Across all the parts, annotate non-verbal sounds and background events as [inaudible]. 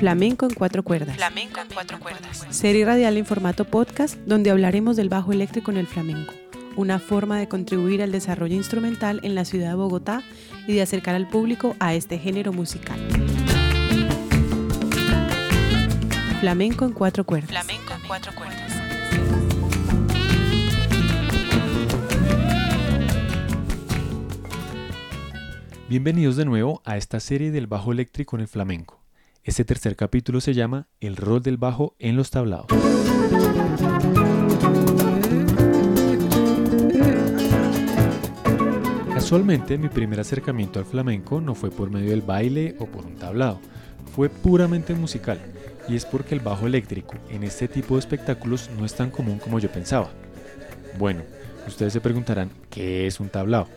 Flamenco en cuatro cuerdas. Flamenco en cuatro cuerdas. Serie radial en formato podcast donde hablaremos del bajo eléctrico en el flamenco, una forma de contribuir al desarrollo instrumental en la ciudad de Bogotá y de acercar al público a este género musical. Flamenco en cuatro cuerdas. Flamenco en cuatro cuerdas. Bienvenidos de nuevo a esta serie del bajo eléctrico en el flamenco. Este tercer capítulo se llama El rol del bajo en los tablados. Casualmente mi primer acercamiento al flamenco no fue por medio del baile o por un tablado, fue puramente musical, y es porque el bajo eléctrico en este tipo de espectáculos no es tan común como yo pensaba. Bueno, ustedes se preguntarán, ¿qué es un tablado?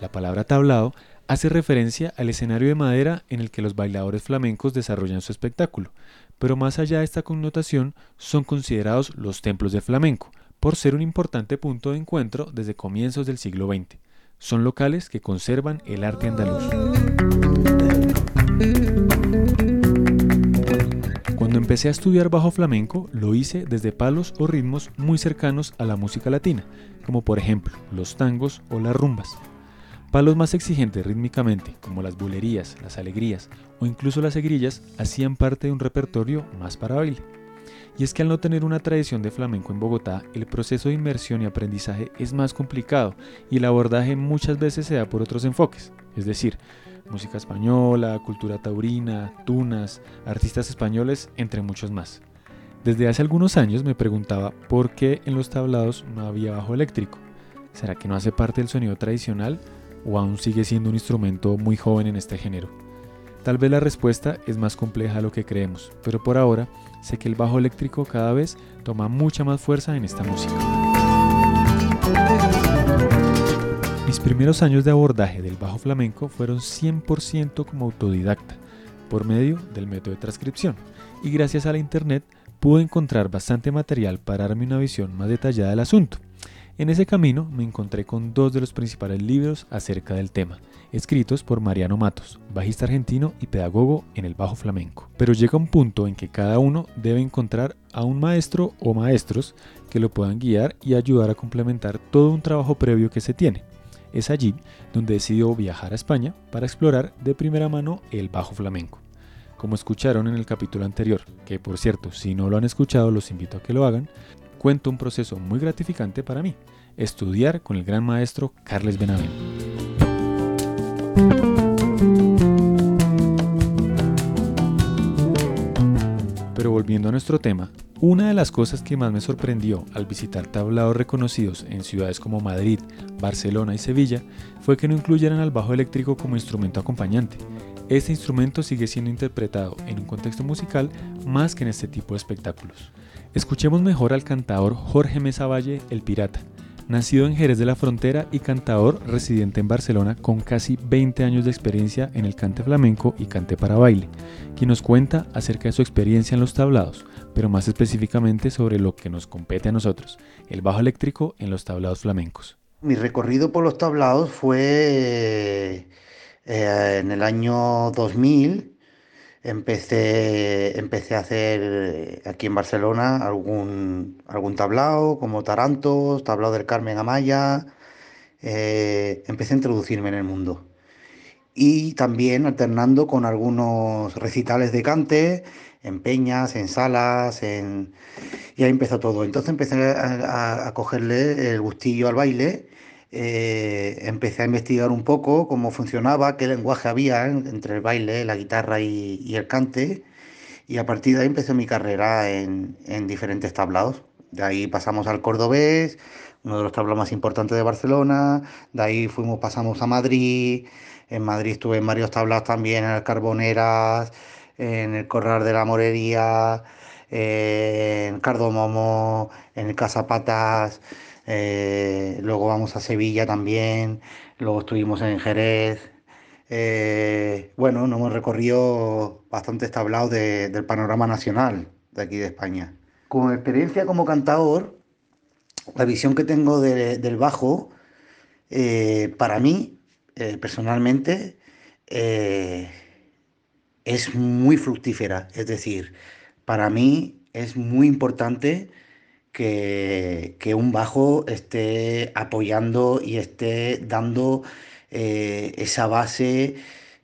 La palabra tablado hace referencia al escenario de madera en el que los bailadores flamencos desarrollan su espectáculo, pero más allá de esta connotación son considerados los templos del flamenco, por ser un importante punto de encuentro desde comienzos del siglo XX. Son locales que conservan el arte andaluz. Cuando empecé a estudiar bajo flamenco, lo hice desde palos o ritmos muy cercanos a la música latina, como por ejemplo los tangos o las rumbas. Palos más exigentes rítmicamente, como las bulerías, las alegrías o incluso las egrillas, hacían parte de un repertorio más para baile. Y es que al no tener una tradición de flamenco en Bogotá, el proceso de inmersión y aprendizaje es más complicado y el abordaje muchas veces se da por otros enfoques, es decir, música española, cultura taurina, tunas, artistas españoles, entre muchos más. Desde hace algunos años me preguntaba por qué en los tablados no había bajo eléctrico. ¿Será que no hace parte del sonido tradicional? O aún sigue siendo un instrumento muy joven en este género? Tal vez la respuesta es más compleja de lo que creemos, pero por ahora sé que el bajo eléctrico cada vez toma mucha más fuerza en esta música. Mis primeros años de abordaje del bajo flamenco fueron 100% como autodidacta, por medio del método de transcripción, y gracias a la internet pude encontrar bastante material para darme una visión más detallada del asunto. En ese camino me encontré con dos de los principales libros acerca del tema, escritos por Mariano Matos, bajista argentino y pedagogo en el bajo flamenco. Pero llega un punto en que cada uno debe encontrar a un maestro o maestros que lo puedan guiar y ayudar a complementar todo un trabajo previo que se tiene. Es allí donde decidió viajar a España para explorar de primera mano el bajo flamenco. Como escucharon en el capítulo anterior, que por cierto, si no lo han escuchado los invito a que lo hagan, cuento un proceso muy gratificante para mí, estudiar con el gran maestro Carles Benavent. Pero volviendo a nuestro tema, una de las cosas que más me sorprendió al visitar tablados reconocidos en ciudades como Madrid, Barcelona y Sevilla fue que no incluyeran al bajo eléctrico como instrumento acompañante. Este instrumento sigue siendo interpretado en un contexto musical más que en este tipo de espectáculos. Escuchemos mejor al cantador Jorge Mesa Valle, el pirata, nacido en Jerez de la Frontera y cantador residente en Barcelona con casi 20 años de experiencia en el cante flamenco y cante para baile, quien nos cuenta acerca de su experiencia en los tablados, pero más específicamente sobre lo que nos compete a nosotros, el bajo eléctrico en los tablados flamencos. Mi recorrido por los tablados fue eh, en el año 2000 empecé, empecé a hacer eh, aquí en Barcelona algún, algún tablao, como Tarantos, tablao del Carmen Amaya. Eh, empecé a introducirme en el mundo. Y también alternando con algunos recitales de cante, en peñas, en salas, en... y ahí empezó todo. Entonces empecé a, a cogerle el gustillo al baile eh, empecé a investigar un poco cómo funcionaba, qué lenguaje había entre el baile, la guitarra y, el cante, y a partir de ahí empecé mi carrera en, diferentes tablados. De ahí pasamos al cordobés, uno de los tablados más importantes de Barcelona, de ahí fuimos, pasamos a Madrid, en Madrid estuve en varios tablados también, en el Carboneras, en el Corral de la Morería, en Cardomomo, en el Casapatas. Eh, luego vamos a Sevilla también, luego estuvimos en Jerez. Eh, bueno, nos hemos recorrido bastantes tablados del panorama nacional de aquí de España. Como experiencia como cantador, la visión que tengo del bajo, eh, para mí, personalmente, es muy fructífera. Es decir, para mí es muy importante que, que un bajo esté apoyando y esté dando eh, esa base,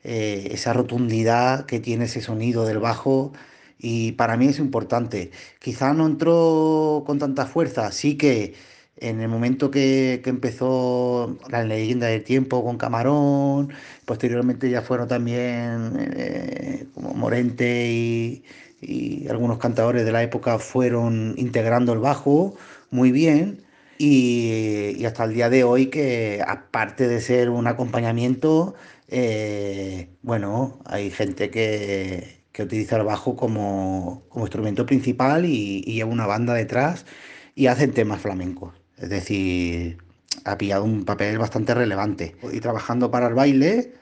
eh, esa rotundidad que tiene ese sonido del bajo. Y para mí es importante. Quizá no entró con tanta fuerza, sí que en el momento que, que, empezó la leyenda del tiempo con Camarón, posteriormente ya fueron también eh, como Morente y, y, algunos cantadores de la época fueron integrando el bajo muy bien. Y, hasta el día de hoy que aparte de ser un acompañamiento, eh, bueno, hay gente que, que, utiliza el bajo como, como instrumento principal y, y lleva una banda detrás y hacen temas flamencos. Es decir, ha pillado un papel bastante relevante. Y trabajando para el baile,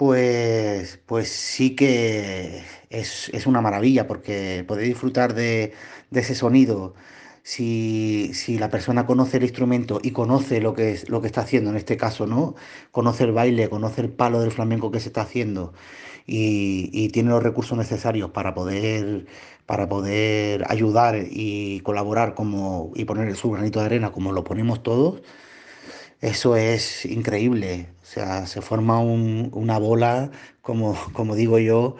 pues, pues sí que es, es una maravilla porque poder disfrutar de, de ese sonido. Si, si, la persona conoce el instrumento y conoce lo que, es, lo que está haciendo, en este caso, ¿no? Conoce el baile, conoce el palo del flamenco que se está haciendo y, y tiene los recursos necesarios para poder para poder ayudar y colaborar como, y poner su granito de arena como lo ponemos todos, eso es increíble. O sea, se forma un, una bola, como, [laughs] como digo yo,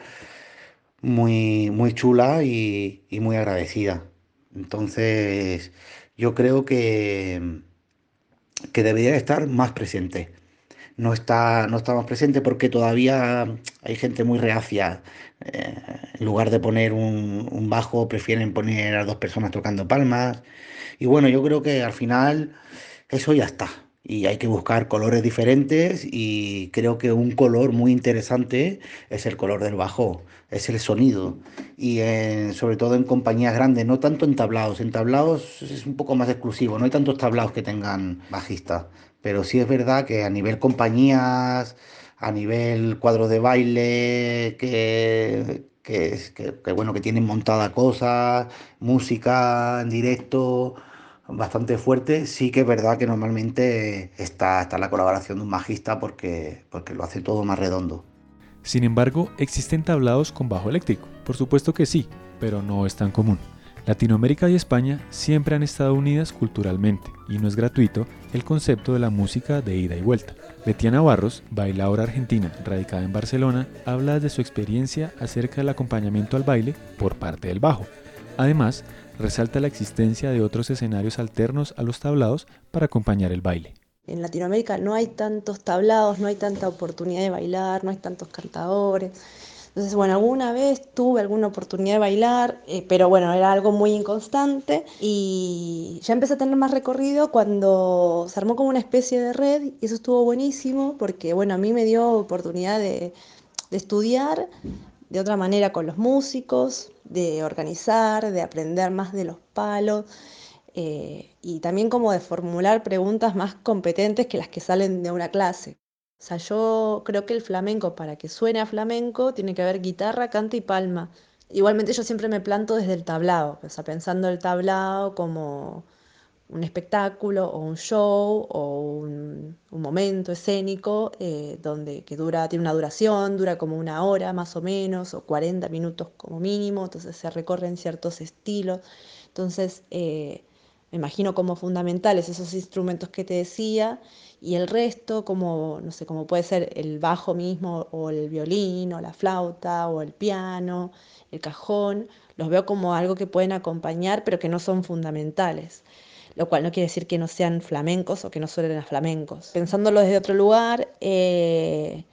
muy, muy chula y, muy agradecida. Entonces, yo creo que, que debería estar más presente no está, no más presente porque todavía hay gente muy reacia. Eh, en lugar de poner un, un, bajo, prefieren poner a dos personas tocando palmas. Y bueno, yo creo que al final eso ya está. Y hay que buscar colores diferentes y creo que un color muy interesante es el color del bajo, es el sonido. Y sobre todo en compañías grandes, no tanto en tablaos. En tablaos es un poco más exclusivo, no hay tantos tablaos que tengan bajistas pero sí es verdad que a nivel compañías, a nivel cuadro de baile, que, que bueno, que tienen montada cosas, música en directo bastante fuerte, sí que es verdad que normalmente está, está la colaboración de un magista porque, porque lo hace todo más redondo. Sin embargo, ¿existen tablados con bajo eléctrico? Por supuesto que sí, pero no es tan común. Latinoamérica y España siempre han estado unidas culturalmente y no es gratuito el concepto de la música de ida y vuelta. Betiana Barros, bailadora argentina radicada en Barcelona, habla de su experiencia acerca del acompañamiento al baile por parte del bajo. Además, resalta la existencia de otros escenarios alternos a los tablados para acompañar el baile. En Latinoamérica no hay tantos tablados, no hay tanta oportunidad de bailar, no hay tantos cantadores. Entonces, bueno, alguna vez tuve alguna oportunidad de bailar, eh, pero bueno, era algo muy inconstante y ya empecé a tener más recorrido cuando se armó como una especie de red y eso estuvo buenísimo porque, bueno, a mí me dio oportunidad de, de estudiar de otra manera con los músicos, de organizar, de aprender más de los palos. Eh, y también como de formular preguntas más competentes que las que salen de una clase. O sea, yo creo que el flamenco, para que suene a flamenco, tiene que haber guitarra, cante y palma. Igualmente yo siempre me planto desde el tablao, o sea, pensando el tablao como un espectáculo o un show o un, momento escénico eh, donde que dura, tiene una duración, dura como una hora más o menos, o 40 minutos como mínimo, entonces se recorren ciertos estilos. Entonces, eh, me imagino como fundamentales esos instrumentos que te decía y el resto como, no sé, como puede ser el bajo mismo o el violín o la flauta o el piano, el cajón, los veo como algo que pueden acompañar pero que no son fundamentales, lo cual no quiere decir que no sean flamencos o que no suenen a flamencos. Pensándolo desde otro lugar, eh,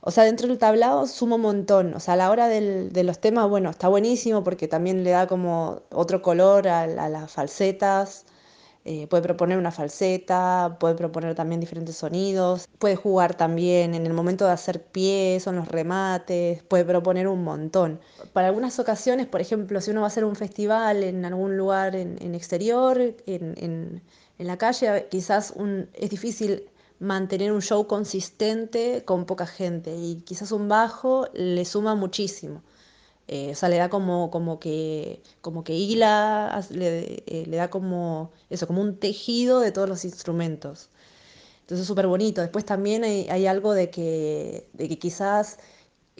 o sea, dentro del tablado sumo un montón. O sea, a la hora del, de los temas, bueno, está buenísimo porque también le da como otro color a, a las falsetas. Eh, puede proponer una falseta, puede proponer también diferentes sonidos, puede jugar también en el momento de hacer pies o en los remates, puede proponer un montón. Para algunas ocasiones, por ejemplo, si uno va a hacer un festival en algún lugar en, exterior, en, en, la calle, quizás es difícil mantener un show consistente con poca gente y quizás un bajo le suma muchísimo. Eh, o sea, le da como, como que, como que hila, le, eh, le, da como eso, como un tejido de todos los instrumentos. Entonces es súper bonito. Después también hay, algo de que, de que quizás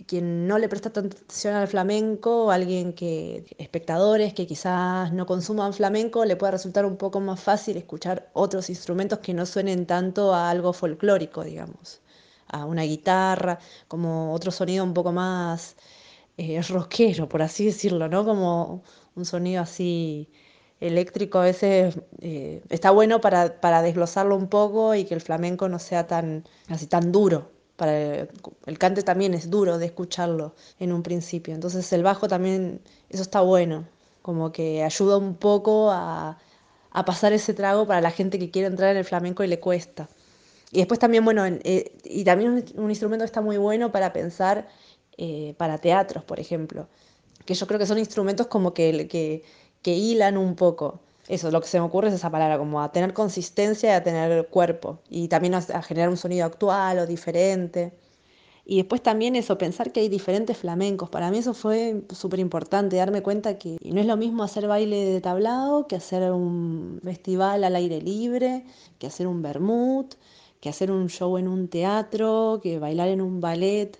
quien no le presta atención al flamenco, alguien que, espectadores que quizás no consuman flamenco, le puede resultar un poco más fácil escuchar otros instrumentos que no suenen tanto a algo folclórico, digamos, a una guitarra, como otro sonido un poco más eh, rockero, por así decirlo, ¿no? Como un sonido así eléctrico a veces eh, está bueno para, para desglosarlo un poco y que el flamenco no sea tan, así tan duro para el, cante también es duro de escucharlo en un principio. Entonces el bajo también, eso está bueno, como que ayuda un poco a, pasar ese trago para la gente que quiere entrar en el flamenco y le cuesta. Y después también, bueno, eh, y también un instrumento que está muy bueno para pensar eh, para teatros, por ejemplo, que yo creo que son instrumentos como que, que, que hilan un poco eso, lo que se me ocurre es esa palabra, como a tener consistencia y a tener cuerpo, y también a, generar un sonido actual o diferente. Y después también eso, pensar que hay diferentes flamencos. Para mí eso fue súper importante, darme cuenta que no es lo mismo hacer baile de tablado que hacer un festival al aire libre, que hacer un vermut, que hacer un show en un teatro, que bailar en un ballet,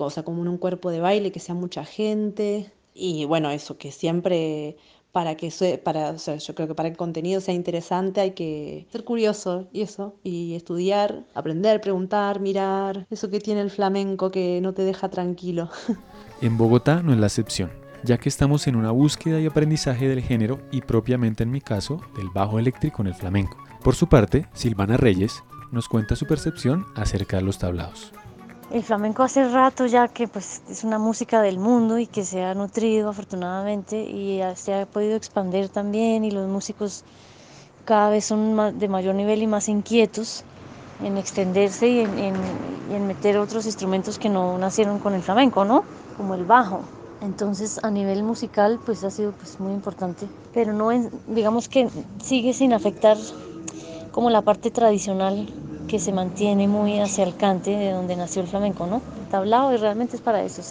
cosa como en un cuerpo de baile, que sea mucha gente. Y bueno, eso, que siempre para que para, yo creo que para que el contenido sea interesante hay que ser curioso y eso, y estudiar, aprender, preguntar, mirar, eso que tiene el flamenco que no te deja tranquilo. [laughs] En Bogotá no es la excepción, ya que estamos en una búsqueda y aprendizaje del género y propiamente en mi caso del bajo eléctrico en el flamenco. Por su parte, Silvana Reyes nos cuenta su percepción acerca de los tablados. El flamenco hace rato ya que pues, es una música del mundo y que se ha nutrido afortunadamente y se ha podido expandir también y los músicos cada vez son de mayor nivel y más inquietos en extenderse y en, meter otros instrumentos que no nacieron con el flamenco, ¿no? Como el bajo. Entonces a nivel musical pues ha sido pues muy importante, pero no digamos que sigue sin afectar como la parte tradicional que se mantiene muy hacia el cante de donde nació el flamenco, ¿no? El tablao y realmente es para eso,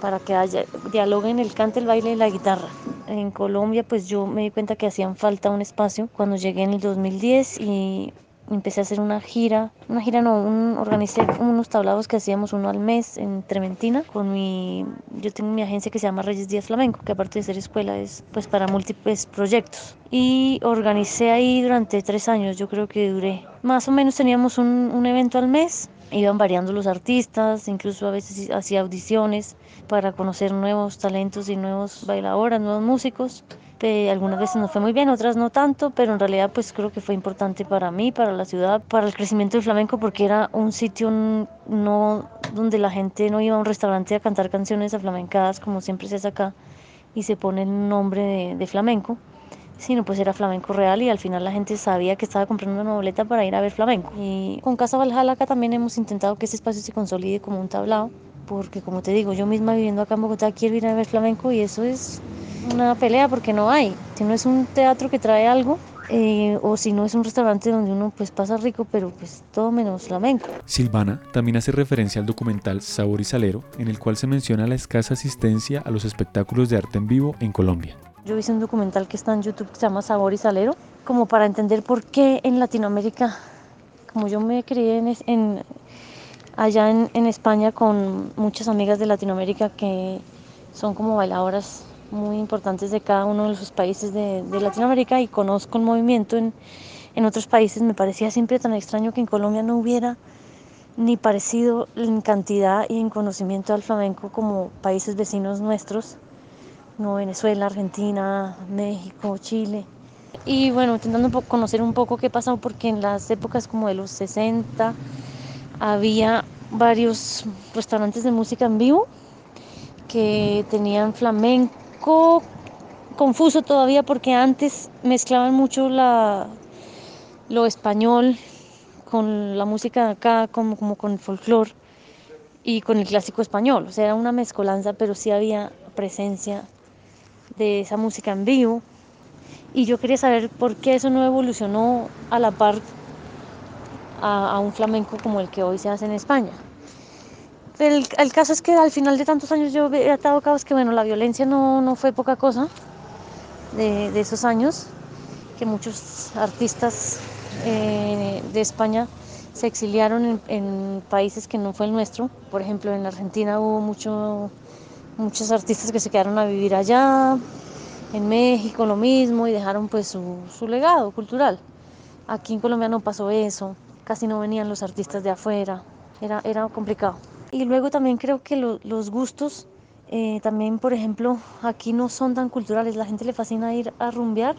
para que haya en el cante, el baile y la guitarra. En Colombia pues yo me di cuenta que hacían falta un espacio cuando llegué en el 2010 y empecé a hacer una gira, una gira no, un, organicé unos tablados que hacíamos uno al mes en Trementina con mi, yo tengo mi agencia que se llama Reyes Díaz Flamenco, que aparte de ser escuela es pues para múltiples proyectos. Y organicé ahí durante tres años, yo creo que duré. Más o menos teníamos un, un evento al mes, iban variando los artistas, incluso a veces hacía audiciones para conocer nuevos talentos y nuevos bailadoras, nuevos músicos algunas veces nos fue muy bien, otras no tanto, pero en realidad pues creo que fue importante para mí, para la ciudad, para el crecimiento del flamenco, porque era un sitio no donde la gente no iba a un restaurante a cantar canciones aflamencadas como siempre se hace acá y se pone el nombre de, flamenco, sino pues era flamenco real y al final la gente sabía que estaba comprando una boleta para ir a ver flamenco. Y con Casa Valhalla acá también hemos intentado que ese espacio se consolide como un tablao, porque como te digo, yo misma viviendo acá en Bogotá quiero ir a ver flamenco y eso es una pelea porque no hay. Si no es un teatro que trae algo, eh, o si no es un restaurante donde uno pues pasa rico, pero pues todo menos flamenco. Silvana también hace referencia al documental Sabor y Salero, en el cual se menciona la escasa asistencia a los espectáculos de arte en vivo en Colombia. Yo hice un documental que está en YouTube que se llama Sabor y Salero, como para entender por qué en Latinoamérica, como yo me crié en, allá en, en España con muchas amigas de Latinoamérica que son como bailadoras muy importantes de cada uno de los países de, Latinoamérica y conozco el movimiento en, en, otros países. Me parecía siempre tan extraño que en Colombia no hubiera ni parecido en cantidad y en conocimiento al flamenco como países vecinos nuestros, como Venezuela, Argentina, México, Chile. Y bueno, intentando conocer un poco qué pasó, porque en las épocas como de los 60 había varios restaurantes de música en vivo que tenían flamenco confuso todavía porque antes mezclaban mucho la, lo español con la música de acá, como, como con el folclore y con el clásico español. O sea, era una mezcolanza, pero sí había presencia de esa música en vivo. Y yo quería saber por qué eso no evolucionó a la par a, un flamenco como el que hoy se hace en España. El, caso es que al final de tantos años yo he atado cabos que, bueno, la violencia no, no fue poca cosa de, esos años, que muchos artistas eh, de España se exiliaron en, países que no fue el nuestro. Por ejemplo, en Argentina hubo mucho, muchos artistas que se quedaron a vivir allá, en México lo mismo y dejaron pues su, su legado cultural. Aquí en Colombia no pasó eso, casi no venían los artistas de afuera, era, era complicado. Y luego también creo que lo, los gustos, eh, también por ejemplo, aquí no son tan culturales, la gente le fascina ir a rumbear,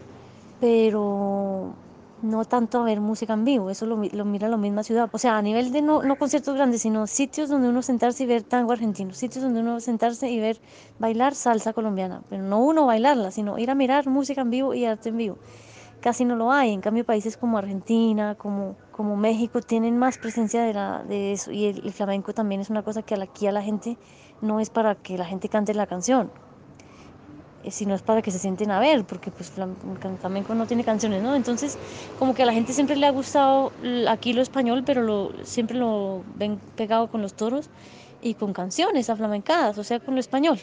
pero no tanto a ver música en vivo, eso lo, lo, mira la misma ciudad. O sea, a nivel de no, no conciertos grandes, sino sitios donde uno sentarse y ver tango argentino, sitios donde uno sentarse y ver bailar salsa colombiana, pero no uno bailarla, sino ir a mirar música en vivo y arte en vivo. Casi no lo hay, en cambio países como Argentina, como, como México tienen más presencia de, la, de eso y el, flamenco también es una cosa que aquí a la gente no es para que la gente cante la canción, sino es para que se sienten a ver, porque pues flamenco no tiene canciones, ¿no? Entonces, como que a la gente siempre le ha gustado aquí lo español, pero lo, siempre lo ven pegado con los toros y con canciones aflamencadas, o sea, con lo español.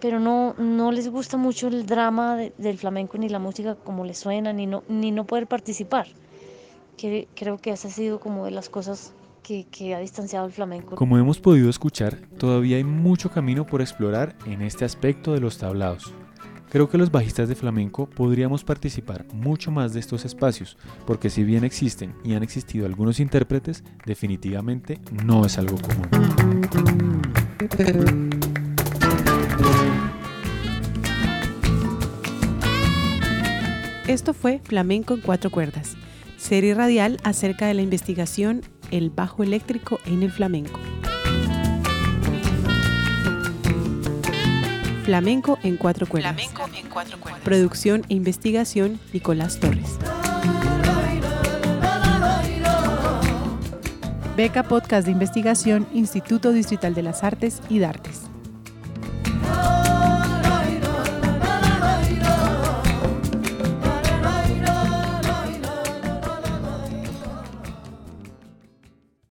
Pero no, no les gusta mucho el drama de, del flamenco ni la música como les suena, ni no, ni no poder participar. Que, creo que esa ha sido como de las cosas que, que, ha distanciado el flamenco. Como hemos podido escuchar, todavía hay mucho camino por explorar en este aspecto de los tablados. Creo que los bajistas de flamenco podríamos participar mucho más de estos espacios, porque si bien existen y han existido algunos intérpretes, definitivamente no es algo común. Esto fue Flamenco en cuatro cuerdas, serie radial acerca de la investigación El bajo eléctrico en el flamenco. Flamenco en cuatro cuerdas. Flamenco en cuatro cuerdas. Producción e investigación Nicolás Torres. Beca Podcast de Investigación Instituto Distrital de las Artes y Dartes.